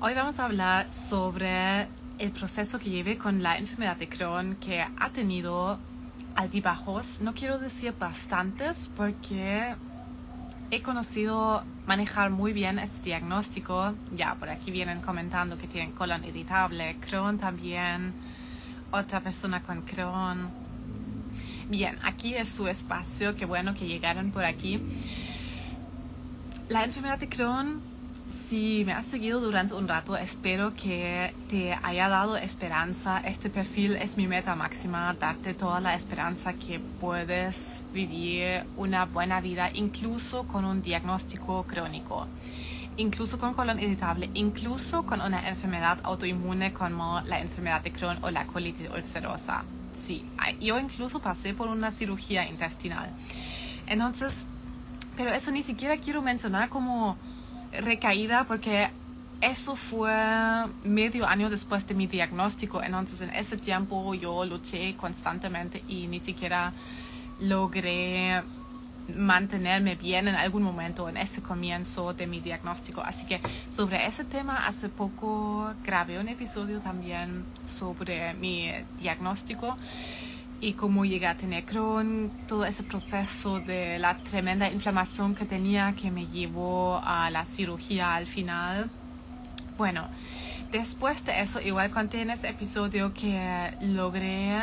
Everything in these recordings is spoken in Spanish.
Hoy vamos a hablar sobre el proceso que llevé con la enfermedad de Crohn que ha tenido altibajos. No quiero decir bastantes porque he conocido manejar muy bien este diagnóstico. Ya por aquí vienen comentando que tienen colon irritable, Crohn también, otra persona con Crohn. Bien, aquí es su espacio, qué bueno que llegaron por aquí. La enfermedad de Crohn si me has seguido durante un rato, espero que te haya dado esperanza. Este perfil es mi meta máxima, darte toda la esperanza que puedes vivir una buena vida, incluso con un diagnóstico crónico, incluso con colon irritable, incluso con una enfermedad autoinmune como la enfermedad de Crohn o la colitis ulcerosa. Sí, yo incluso pasé por una cirugía intestinal. Entonces, pero eso ni siquiera quiero mencionar como recaída porque eso fue medio año después de mi diagnóstico. Entonces en ese tiempo yo luché constantemente y ni siquiera logré mantenerme bien en algún momento en ese comienzo de mi diagnóstico. Así que sobre ese tema hace poco grabé un episodio también sobre mi diagnóstico y cómo llegué a tener Crohn, todo ese proceso de la tremenda inflamación que tenía que me llevó a la cirugía al final. Bueno, después de eso, igual conté en ese episodio que logré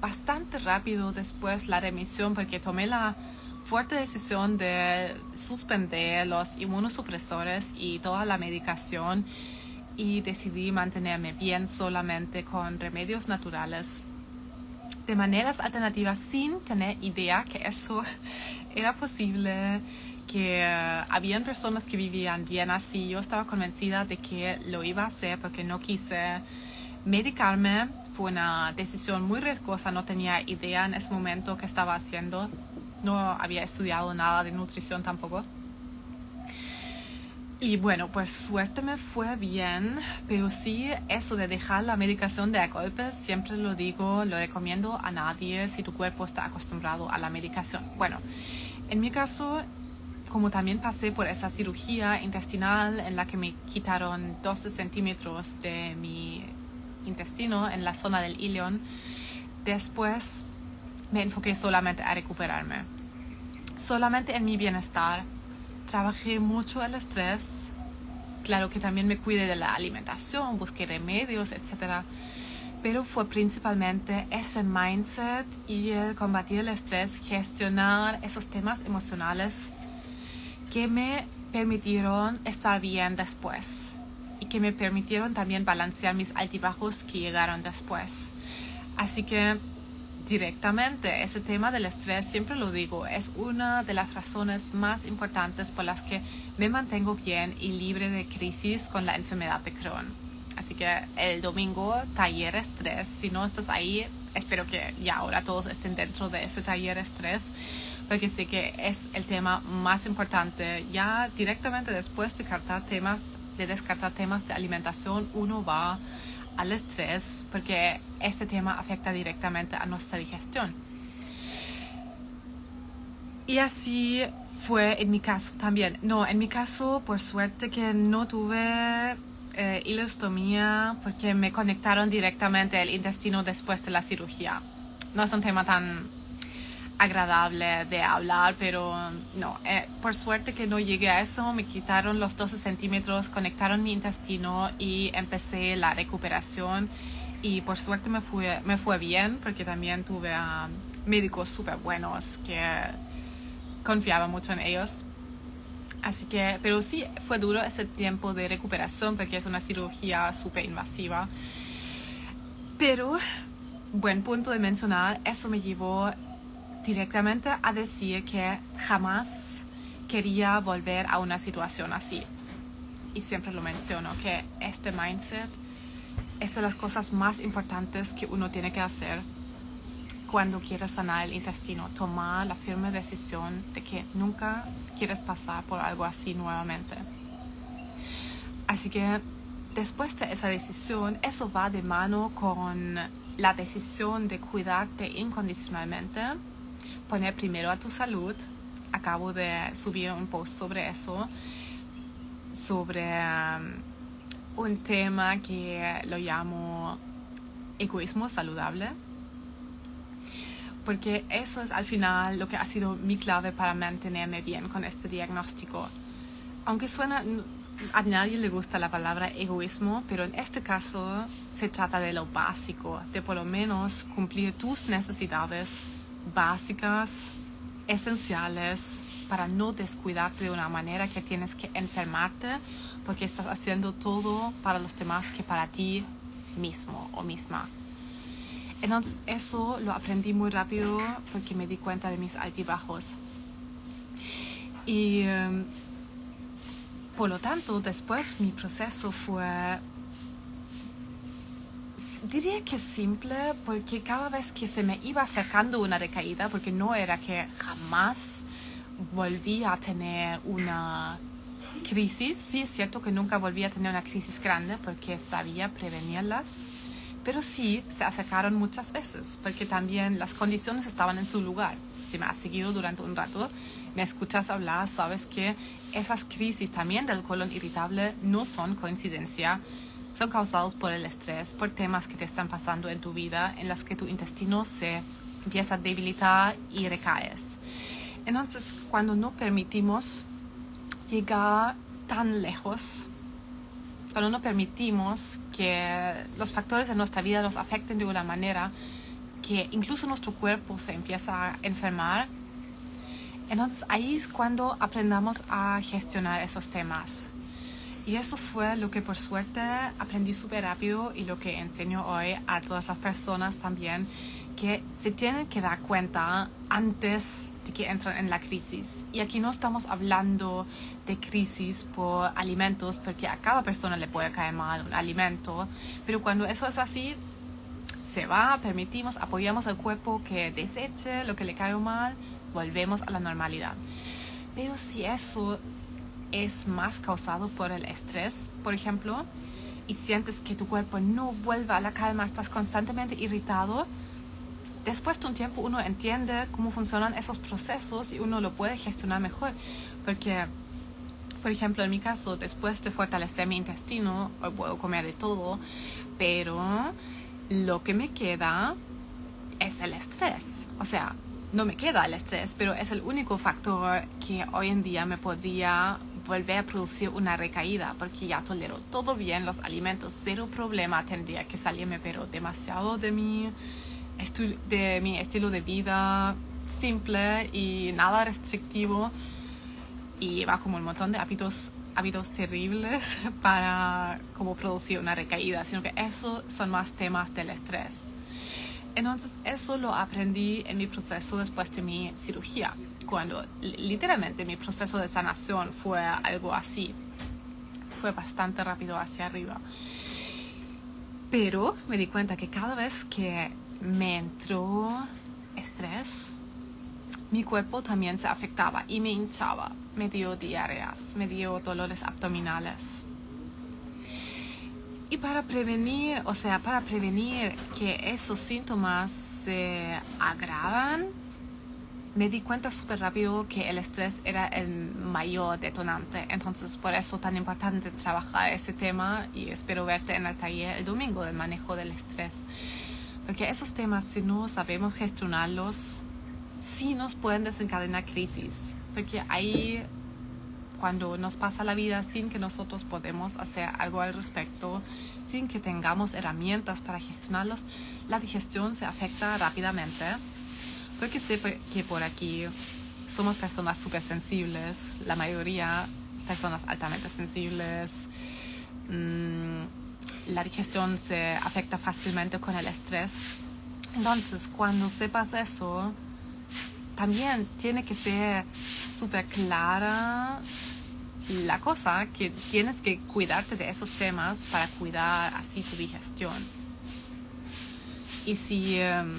bastante rápido después la remisión porque tomé la fuerte decisión de suspender los inmunosupresores y toda la medicación y decidí mantenerme bien solamente con remedios naturales de maneras alternativas sin tener idea que eso era posible, que uh, habían personas que vivían bien así. Yo estaba convencida de que lo iba a hacer porque no quise medicarme. Fue una decisión muy riesgosa, no tenía idea en ese momento qué estaba haciendo. No había estudiado nada de nutrición tampoco. Y bueno, pues suerte me fue bien, pero sí eso de dejar la medicación de a golpe, siempre lo digo, lo recomiendo a nadie si tu cuerpo está acostumbrado a la medicación. Bueno, en mi caso, como también pasé por esa cirugía intestinal en la que me quitaron 12 centímetros de mi intestino en la zona del ilion, después me enfoqué solamente a recuperarme, solamente en mi bienestar trabajé mucho el estrés. Claro que también me cuidé de la alimentación, busqué remedios, etc. Pero fue principalmente ese mindset y el combatir el estrés, gestionar esos temas emocionales que me permitieron estar bien después y que me permitieron también balancear mis altibajos que llegaron después. Así que directamente. Ese tema del estrés, siempre lo digo, es una de las razones más importantes por las que me mantengo bien y libre de crisis con la enfermedad de Crohn. Así que el domingo, taller estrés. Si no estás ahí, espero que ya ahora todos estén dentro de ese taller estrés, porque sé que es el tema más importante. Ya directamente después de temas, de descartar temas de alimentación, uno va al estrés porque este tema afecta directamente a nuestra digestión. Y así fue en mi caso también. No, en mi caso, por suerte que no tuve eh, ilostomía porque me conectaron directamente el intestino después de la cirugía. No es un tema tan agradable de hablar, pero no, eh, por suerte que no llegué a eso, me quitaron los 12 centímetros, conectaron mi intestino y empecé la recuperación y por suerte me fue, me fue bien porque también tuve a médicos súper buenos que confiaba mucho en ellos. Así que, pero sí fue duro ese tiempo de recuperación porque es una cirugía súper invasiva. Pero, buen punto de mencionar, eso me llevó directamente a decir que jamás quería volver a una situación así. Y siempre lo menciono, que este mindset es de las cosas más importantes que uno tiene que hacer cuando quiere sanar el intestino. Tomar la firme decisión de que nunca quieres pasar por algo así nuevamente. Así que después de esa decisión, eso va de mano con la decisión de cuidarte incondicionalmente poner primero a tu salud. Acabo de subir un post sobre eso, sobre um, un tema que lo llamo egoísmo saludable, porque eso es al final lo que ha sido mi clave para mantenerme bien con este diagnóstico. Aunque suena, a nadie le gusta la palabra egoísmo, pero en este caso se trata de lo básico, de por lo menos cumplir tus necesidades básicas, esenciales, para no descuidarte de una manera que tienes que enfermarte porque estás haciendo todo para los demás que para ti mismo o misma. Entonces eso lo aprendí muy rápido porque me di cuenta de mis altibajos. Y em, por lo tanto, después mi proceso fue, diría que simple, porque cada vez que se me iba acercando una recaída, porque no era que jamás volví a tener una crisis, sí es cierto que nunca volví a tener una crisis grande porque sabía prevenirlas, pero sí se acercaron muchas veces porque también las condiciones estaban en su lugar. Si me has seguido durante un rato, me escuchas hablar, sabes que esas crisis también del colon irritable no son coincidencia, son causados por el estrés, por temas que te están pasando en tu vida en las que tu intestino se empieza a debilitar y recaes. Entonces, cuando no permitimos llegar tan lejos, cuando no permitimos que los factores de nuestra vida nos afecten de una manera que incluso nuestro cuerpo se empieza a enfermar, entonces ahí es cuando aprendamos a gestionar esos temas. Y eso fue lo que por suerte aprendí súper rápido y lo que enseño hoy a todas las personas también, que se tienen que dar cuenta antes de que entran en la crisis. Y aquí no estamos hablando de crisis por alimentos, porque a cada persona le puede caer mal un alimento, pero cuando eso es así, se va, permitimos, apoyamos al cuerpo que deseche lo que le cae mal volvemos a la normalidad. Pero si eso es más causado por el estrés, por ejemplo, y sientes que tu cuerpo no vuelve a la calma, estás constantemente irritado, después de un tiempo uno entiende cómo funcionan esos procesos y uno lo puede gestionar mejor. Porque, por ejemplo, en mi caso, después de fortalecer mi intestino, puedo comer de todo, pero lo que me queda es el estrés. O sea, no me queda el estrés, pero es el único factor que hoy en día me podría volver a producir una recaída, porque ya tolero todo bien los alimentos, cero problema, tendría que salirme, pero demasiado de mi, de mi estilo de vida simple y nada restrictivo y va como un montón de hábitos hábitos terribles para como producir una recaída, sino que eso son más temas del estrés. Entonces eso lo aprendí en mi proceso después de mi cirugía, cuando literalmente mi proceso de sanación fue algo así. Fue bastante rápido hacia arriba. Pero me di cuenta que cada vez que me entró estrés, mi cuerpo también se afectaba y me hinchaba, me dio diarreas, me dio dolores abdominales y para prevenir, o sea, para prevenir que esos síntomas se agravan, me di cuenta súper rápido que el estrés era el mayor detonante. Entonces, por eso tan importante trabajar ese tema y espero verte en el taller el domingo del manejo del estrés. Porque esos temas, si no sabemos gestionarlos, sí nos pueden desencadenar crisis. Porque ahí cuando nos pasa la vida sin que nosotros podemos hacer algo al respecto, sin que tengamos herramientas para gestionarlos, la digestión se afecta rápidamente. Porque sé que por aquí somos personas súper sensibles, la mayoría personas altamente sensibles. Mm, la digestión se afecta fácilmente con el estrés. Entonces, cuando sepas eso, también tiene que ser súper clara la cosa que tienes que cuidarte de esos temas para cuidar así tu digestión. Y si, em,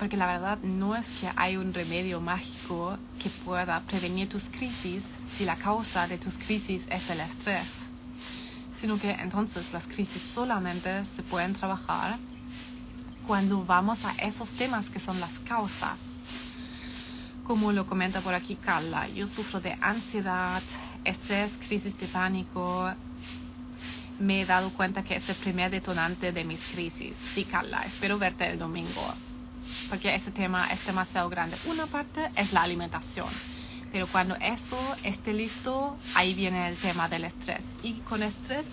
porque la verdad no es que hay un remedio mágico que pueda prevenir tus crisis si la causa de tus crisis es el estrés, sino que entonces las crisis solamente se pueden trabajar cuando vamos a esos temas que son las causas. Como lo comenta por aquí Carla, yo sufro de ansiedad, estrés, crisis de pánico. Me he dado cuenta que es el primer detonante de mis crisis. Sí, Carla, espero verte el domingo, porque ese tema es demasiado grande. Una parte es la alimentación, pero cuando eso esté listo, ahí viene el tema del estrés. Y con estrés,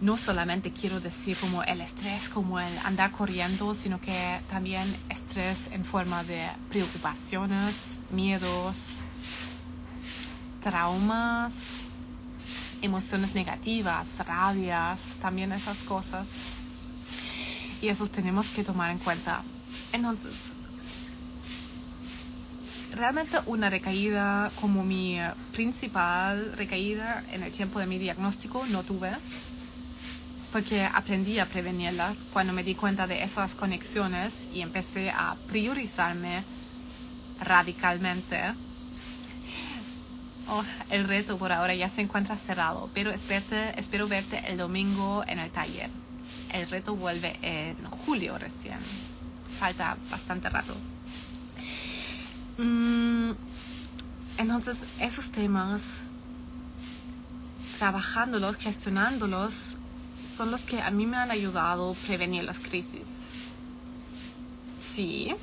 no solamente quiero decir como el estrés, como el andar corriendo, sino que también estrés en forma de preocupaciones, miedos, traumas, emociones negativas, rabias, también esas cosas. Y esos tenemos que tomar en cuenta. Entonces, realmente una recaída como mi principal recaída en el tiempo de mi diagnóstico no tuve, porque aprendí a prevenirla cuando me di cuenta de esas conexiones y empecé a priorizarme radicalmente Oh, el reto por ahora ya se encuentra cerrado, pero espero verte el domingo en el taller. El reto vuelve en julio recién. Falta bastante rato. Mm, entonces, esos temas, trabajándolos, gestionándolos, son los que a mí me han ayudado a prevenir las crisis. Sí,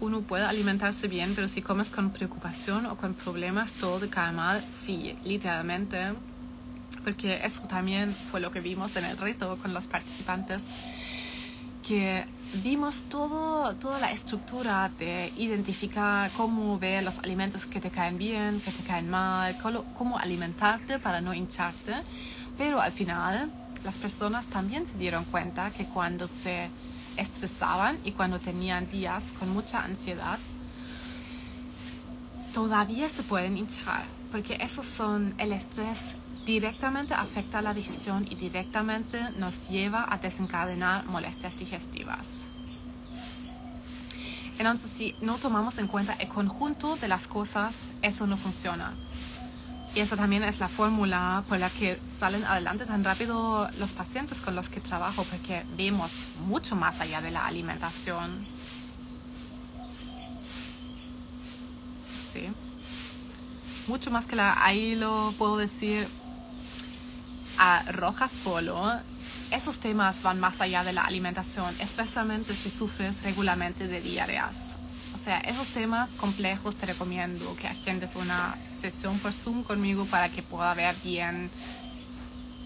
uno puede alimentarse bien, pero si comes con preocupación o con problemas, todo te cae mal. Sí, literalmente. Porque eso también fue lo que vimos en el reto con los participantes, que vimos todo, toda la estructura de identificar cómo ver los alimentos que te caen bien, que te caen mal, cómo, alimentarte para no hincharte. Pero al final, las personas también se dieron cuenta que cuando se estresaban y cuando tenían días con mucha ansiedad, todavía se pueden hinchar, porque esos son el estrés directamente afecta la digestión y directamente nos lleva a desencadenar molestias digestivas. Entonces, si no tomamos en cuenta el conjunto de las cosas, eso no funciona. Y esa también es la fórmula por la que salen adelante tan rápido los pacientes con los que trabajo, porque vemos mucho más allá de la alimentación. Sí. Mucho más que la, ahí lo puedo decir a Rojas Polo. Esos temas van más allá de la alimentación, especialmente si sufres regularmente de diarreas. O sea, esos temas complejos te recomiendo que agendes una sesión por Zoom conmigo para que pueda ver bien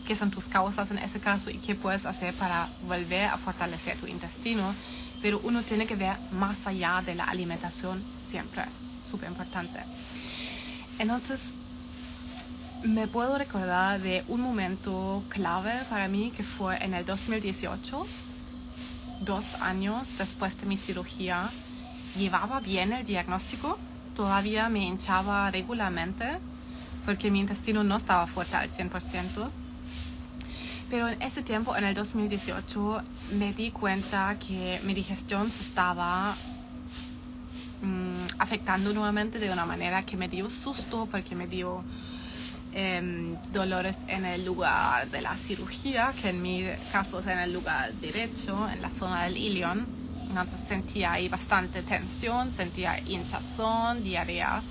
qué son tus causas en ese caso y qué puedes hacer para volver a fortalecer tu intestino. Pero uno tiene que ver más allá de la alimentación siempre, súper importante. Entonces, me puedo recordar de un momento clave para mí que fue en el 2018, dos años después de mi cirugía llevaba bien el diagnóstico, todavía me hinchaba regularmente porque mi intestino no estaba fuerte al 100%. Pero en ese tiempo, en el 2018, me di cuenta que mi digestión se estaba mm, afectando nuevamente de una manera que me dio susto porque me dio em, dolores en el lugar de la cirugía, que en mi caso es en el lugar derecho, en la zona del ilion entonces sentía ahí bastante tensión, sentía hinchazón, diarreas.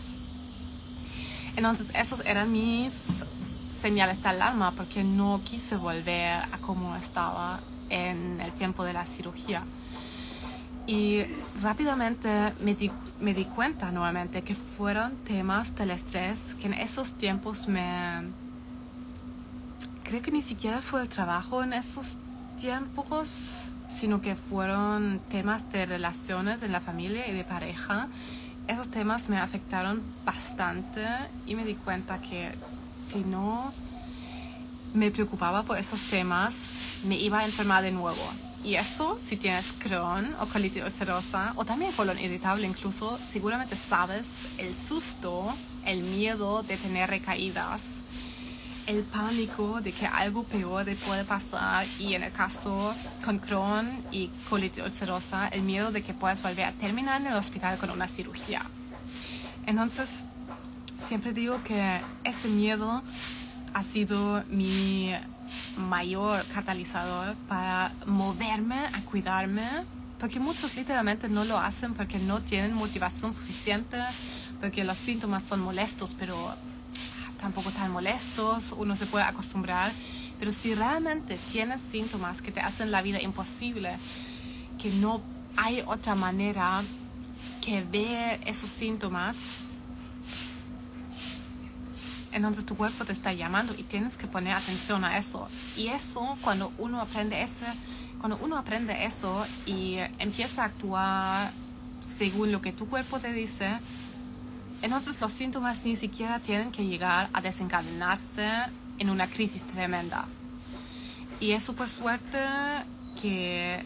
Entonces esos eran mis señales de alarma porque no quise volver a como estaba en el tiempo de la cirugía. Y rápidamente me di, me di cuenta nuevamente que fueron temas del estrés que en esos tiempos me... Creo que ni siquiera fue el trabajo en esos tiempos sino que fueron temas de relaciones en la familia y de pareja. Esos temas me afectaron bastante y me di cuenta que si no me preocupaba por esos temas, me iba a enfermar de nuevo. Y eso, si tienes Crohn o colitis ulcerosa o también colon irritable incluso, seguramente sabes el susto, el miedo de tener recaídas el pánico de que algo peor te puede pasar y en el caso con Crohn y colitis ulcerosa, el miedo de que puedas volver a terminar en el hospital con una cirugía. Entonces, siempre digo que ese miedo ha sido mi mayor catalizador para moverme a cuidarme, porque muchos literalmente no lo hacen porque no tienen motivación suficiente, porque los síntomas son molestos, pero tampoco tan molestos, uno se puede acostumbrar, Pero si realmente tienes síntomas que te hacen la vida imposible, que no hay otra manera que ver esos síntomas, entonces tu cuerpo te está llamando y tienes que poner atención a eso. Y eso, cuando uno aprende ese, cuando uno aprende eso y empieza a actuar según lo que tu cuerpo te dice, entonces los síntomas ni siquiera tienen que llegar a desencadenarse en una crisis tremenda. Y es súper suerte que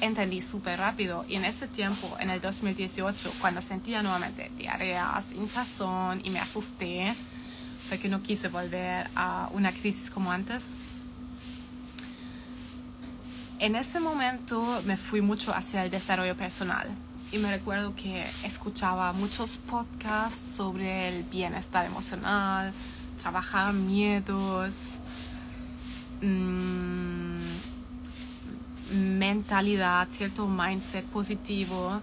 entendí súper rápido. Y en ese tiempo, en el 2018, cuando sentía nuevamente diarreas, hinchazón y me asusté, porque no quise volver a una crisis como antes. En ese momento me fui mucho hacia el desarrollo personal y me recuerdo que escuchaba muchos podcasts sobre el bienestar emocional, trabajar miedos, mmm, mentalidad, cierto mindset positivo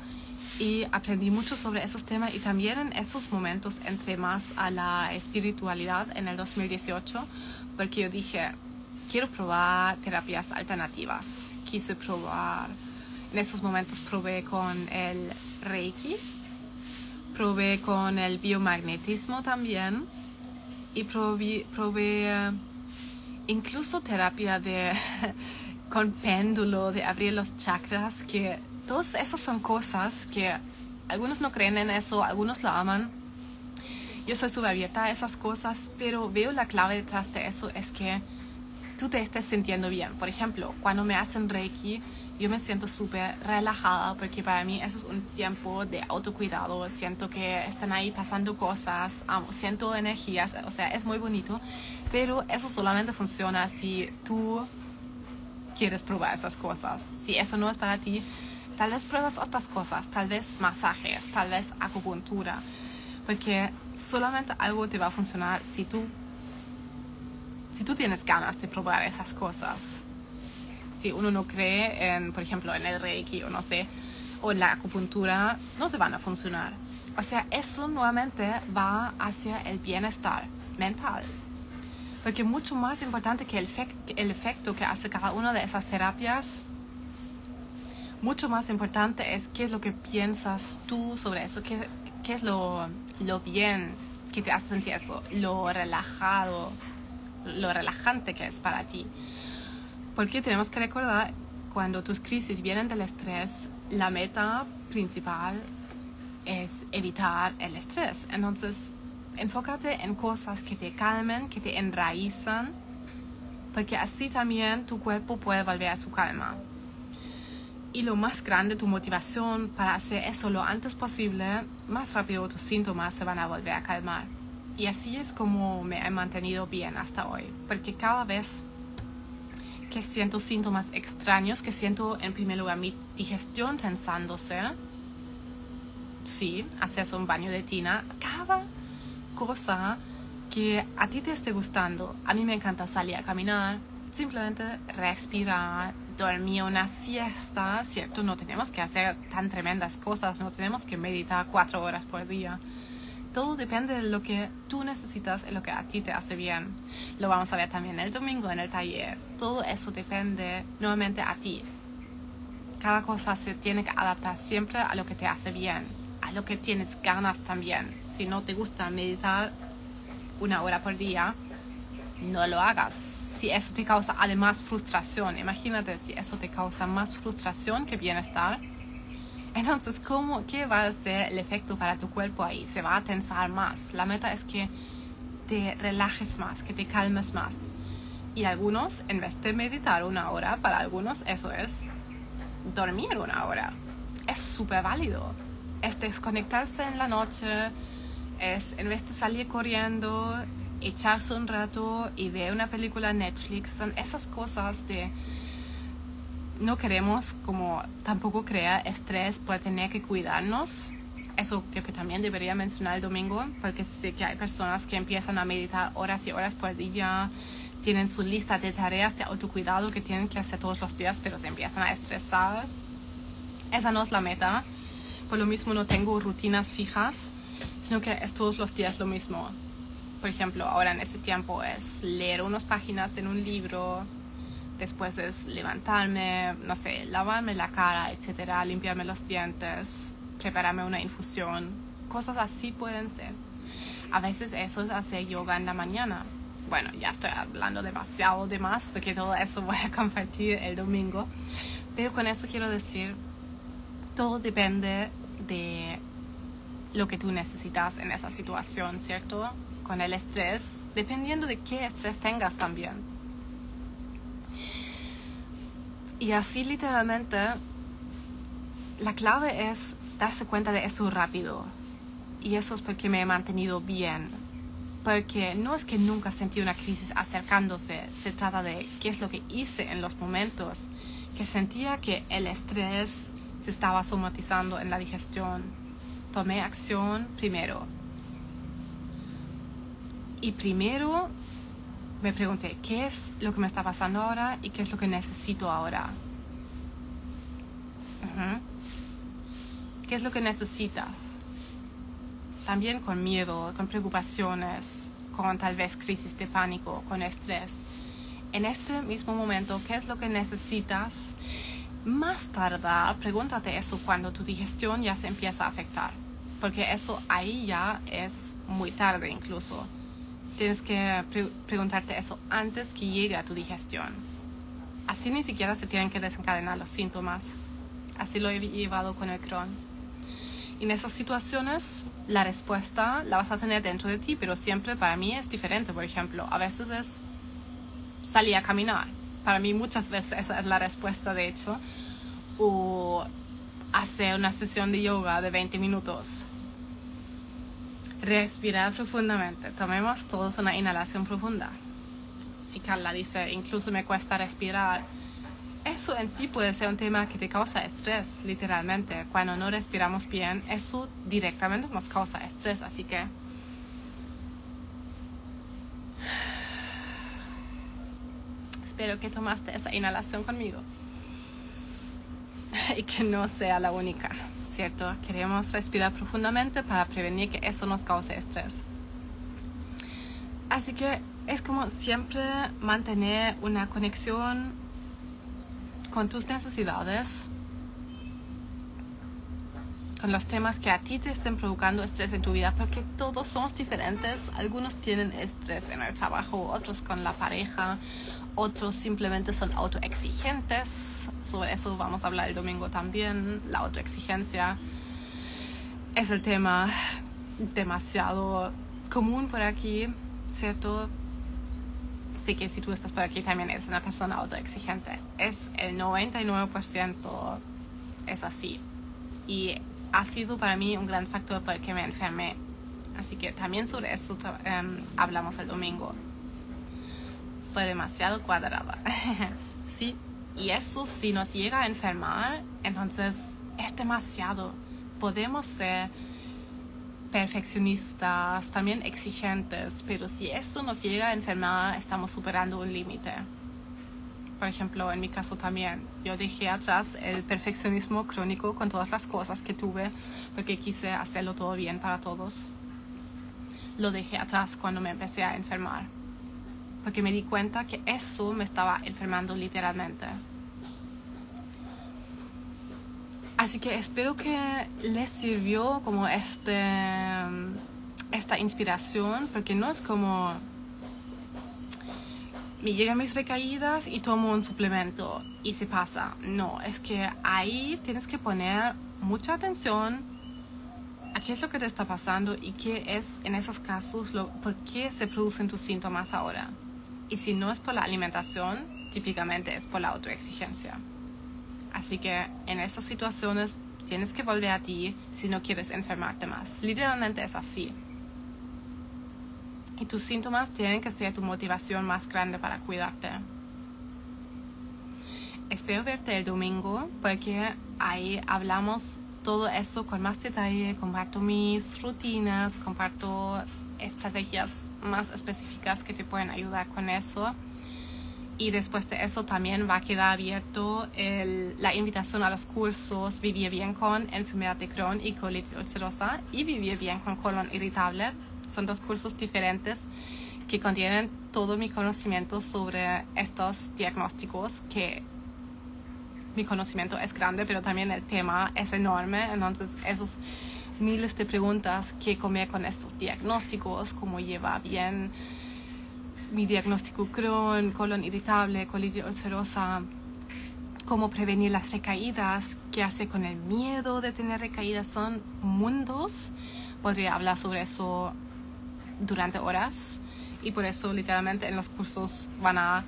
y aprendí mucho sobre esos temas y también en esos momentos entré más a la espiritualidad en el 2018 porque yo dije, quiero probar terapias alternativas, quise probar, en esos momentos probé con el Reiki, probé con el biomagnetismo también y probé, probé eh, incluso terapia de con péndulo, de abrir los chakras, que todas esas son cosas que algunos no creen en eso, algunos lo aman. Yo soy súper abierta a esas cosas, pero veo la clave detrás de eso es que tú te estés sintiendo bien. Por ejemplo, cuando me hacen Reiki, yo me siento súper relajada porque para mí eso es un tiempo de autocuidado. Siento que están ahí pasando cosas, siento energías, o sea, es muy bonito, pero eso solamente funciona si tú quieres probar esas cosas. Si eso no es para ti, Tal vez pruebas otras cosas, tal vez masajes, tal vez acupuntura, porque solamente algo te va a funcionar si tú, si tú tienes ganas de probar esas cosas. Si uno no cree por ejemplo, en el Reiki o no sé, o en la acupuntura, no te van a funcionar. O sea, eso nuevamente va hacia el bienestar mental. Porque mucho más importante que el efecto que hace cada una de esas terapias mucho más importante es qué es lo que piensas tú sobre eso, qué, qué es lo, lo bien que te hace sentir eso, lo relajado, lo relajante que es para ti. Porque tenemos que recordar, cuando tus crisis vienen del estrés, la meta principal es evitar el estrés. Entonces, enfócate en cosas que te calmen, que te enraizan, porque así también tu cuerpo puede volver a su calma y lo más grande tu motivación para hacer eso lo antes posible, más rápido tus síntomas se van a volver a calmar. Y así es como me he mantenido bien hasta hoy, porque cada vez que siento síntomas extraños, que siento en primer lugar mi digestión tensándose, sí, haces un baño de tina, cada cosa que a ti te esté gustando, a mí me encanta salir a caminar, simplemente respirar, dormir una siesta, ¿cierto? No tenemos que hacer tan tremendas cosas, no tenemos que meditar cuatro horas por día. Todo depende de lo que tú necesitas y lo que a ti te hace bien. Lo vamos a ver también el domingo en el taller. Todo eso depende nuevamente a ti. Cada cosa se tiene que adaptar siempre a lo que te hace bien, a lo que tienes ganas también. Si no te gusta meditar una hora por día, no lo hagas si eso te causa además frustración, imagínate si eso te causa más frustración que bienestar, entonces ¿cómo, ¿qué va a ser el efecto para tu cuerpo ahí? Se va a tensar más. La meta es que te relajes más, que te calmes más. Y algunos, en vez de meditar una hora, para algunos eso es dormir una hora. Es súper válido. Es desconectarse en la noche, es en vez de salir corriendo, echarse un rato y ver una película Netflix, son esas cosas de no queremos como tampoco crear estrés por tener que cuidarnos. Eso creo que también debería mencionar el domingo, porque sé que hay personas que empiezan a meditar horas y horas por día, tienen su lista de tareas de autocuidado que tienen que hacer todos los días, pero se empiezan a estresar. Esa no es la meta. Por lo mismo no tengo rutinas fijas, sino que es todos los días lo mismo por ejemplo, ahora en este tiempo es leer unas páginas en un libro, después es levantarme, no sé, lavarme la cara, etcétera, limpiarme los dientes, prepararme una infusión, cosas así pueden ser. A veces eso es hacer yoga en la mañana. Bueno, ya estoy hablando demasiado de más porque todo eso voy a compartir el domingo. Pero con eso quiero decir, todo depende de lo que tú necesitas en esa situación, ¿cierto? Con el estrés, dependiendo de qué estrés tengas también. Y así literalmente, la clave es darse cuenta de eso rápido. Y eso es porque me he mantenido bien. Porque no es que nunca sentí una crisis acercándose, se trata de qué es lo que hice en los momentos que sentía que el estrés se estaba somatizando en la digestión. Tomé acción primero. Y primero me pregunté, ¿qué es lo que me está pasando ahora y qué es lo que necesito ahora? ¿Qué es lo que necesitas? También con miedo, con preocupaciones, con tal vez crisis de pánico, con estrés. En este mismo momento, ¿qué es lo que necesitas? Más tardar, pregúntate eso cuando tu digestión ya se empieza a afectar, porque eso ahí ya es muy tarde incluso. Tienes que preguntarte eso antes que llegue a tu digestión. Así ni siquiera se tienen que desencadenar los síntomas. Así lo he llevado con el Crohn. En esas situaciones, la respuesta la vas a tener dentro de ti, pero siempre para mí es diferente. Por ejemplo, a veces es salir a caminar. Para mí muchas veces esa es la respuesta, de hecho. O hacer una sesión de yoga de 20 minutos. Respirar profundamente. Tomemos todos una inhalación profunda. Si Carla dice, incluso me cuesta respirar eso en sí puede ser un tema que te causa estrés, literalmente. Cuando no respiramos bien, eso directamente nos causa estrés, así que... Espero que tomaste esa inhalación conmigo. Y que no sea la única, ¿cierto? Queremos respirar profundamente para prevenir que eso nos cause estrés. Así que es como siempre mantener una conexión con tus necesidades, con los temas que a ti te estén provocando estrés en tu vida, porque todos somos diferentes. Algunos tienen estrés en el trabajo, otros con la pareja, otros simplemente son autoexigentes. Sobre eso vamos a hablar el domingo también. La autoexigencia es el tema demasiado común por aquí, ¿cierto? Así que si tú estás por aquí también eres una persona autoexigente. Es el 99% es así. Y ha sido para mí un gran factor por el que me enfermé. Así que también sobre eso em, hablamos el domingo. Soy demasiado cuadrada. sí, y eso si nos llega a enfermar, entonces es demasiado. Podemos ser perfeccionistas, también exigentes, pero si eso nos llega a enfermar, estamos superando un límite. Por ejemplo, en mi caso también, yo dejé atrás el perfeccionismo crónico con todas las cosas que tuve, porque quise hacerlo todo bien para todos. Lo dejé atrás cuando me empecé a enfermar, porque me di cuenta que eso me estaba enfermando literalmente. Así que espero que les sirvió como este, esta inspiración, porque no es como me llegan mis recaídas y tomo un suplemento y se pasa. No, es que ahí tienes que poner mucha atención a qué es lo que te está pasando y qué es en esos casos, lo, por qué se producen tus síntomas ahora. Y si no es por la alimentación, típicamente es por la autoexigencia. Así que en esas situaciones tienes que volver a ti si no quieres enfermarte más. Literalmente es así. Y tus síntomas tienen que ser tu motivación más grande para cuidarte. Espero verte el domingo porque ahí hablamos todo eso con más detalle, comparto mis rutinas, comparto estrategias más específicas que te pueden ayudar con eso y después de eso también va a quedar abierto la invitación a los cursos Vivir bien con enfermedad de Crohn y colitis ulcerosa y Vivir bien con colon irritable. Son dos cursos diferentes que contienen todo mi conocimiento sobre estos diagnósticos que mi conocimiento es grande, pero también el tema es enorme. Entonces, esos miles de preguntas que comer con estos diagnósticos, cómo lleva bien mi diagnóstico Crohn, colon irritable, colitis ulcerosa, cómo prevenir las recaídas, qué hace con el miedo de tener recaídas, son mundos. Podría hablar sobre eso durante horas y por eso literalmente en los cursos van a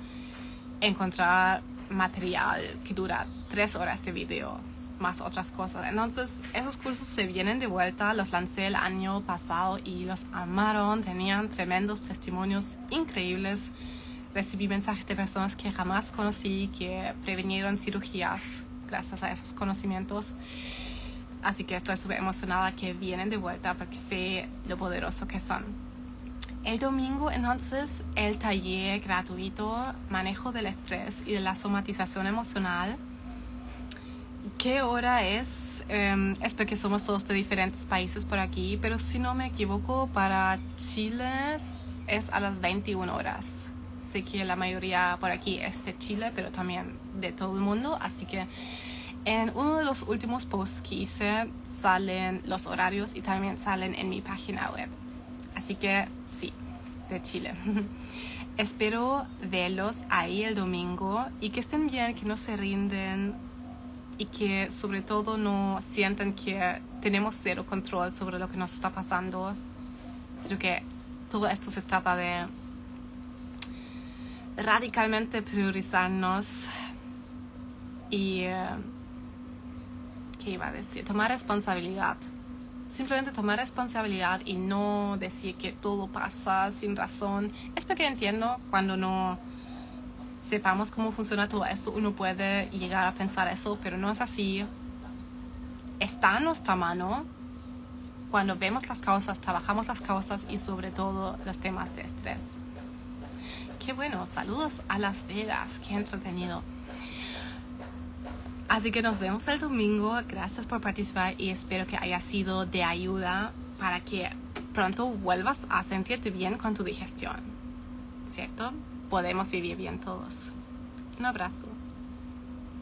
encontrar material que dura tres horas de video más otras cosas. Entonces, esos cursos se vienen de vuelta, los lancé el año pasado y los amaron, tenían tremendos testimonios increíbles. Recibí mensajes de personas que jamás conocí, que previnieron cirugías gracias a esos conocimientos. Así que estoy súper emocionada que vienen de vuelta porque sé lo poderoso que son. El domingo entonces el taller gratuito Manejo del Estrés y de la Somatización Emocional ¿Qué hora es? Em, es porque somos todos de diferentes países por aquí, pero si no me equivoco, para Chile es a las 21 horas. Sé que la mayoría por aquí es de Chile, pero también de todo el mundo, así que en uno de los últimos posts que hice salen los horarios y también salen en mi página web. Así que sí, de Chile. Espero verlos ahí el domingo y que estén bien, que no se rinden y que sobre todo no sientan que tenemos cero control sobre lo que nos está pasando, sino que todo esto se trata de radicalmente priorizarnos y, eh, ¿qué iba a decir? Tomar responsabilidad. Simplemente tomar responsabilidad y no decir que todo pasa sin razón. Es porque entiendo cuando no sepamos cómo funciona todo eso, uno puede llegar a pensar eso, pero no es así. Está en nuestra mano cuando vemos las causas, trabajamos las causas y sobre todo los temas de estrés. Qué bueno, saludos a Las Vegas, qué entretenido. Así que nos vemos el domingo, gracias por participar y espero que haya sido de ayuda para que pronto vuelvas a sentirte bien con tu digestión, ¿cierto? Podemos vivir bien todos. Un abrazo.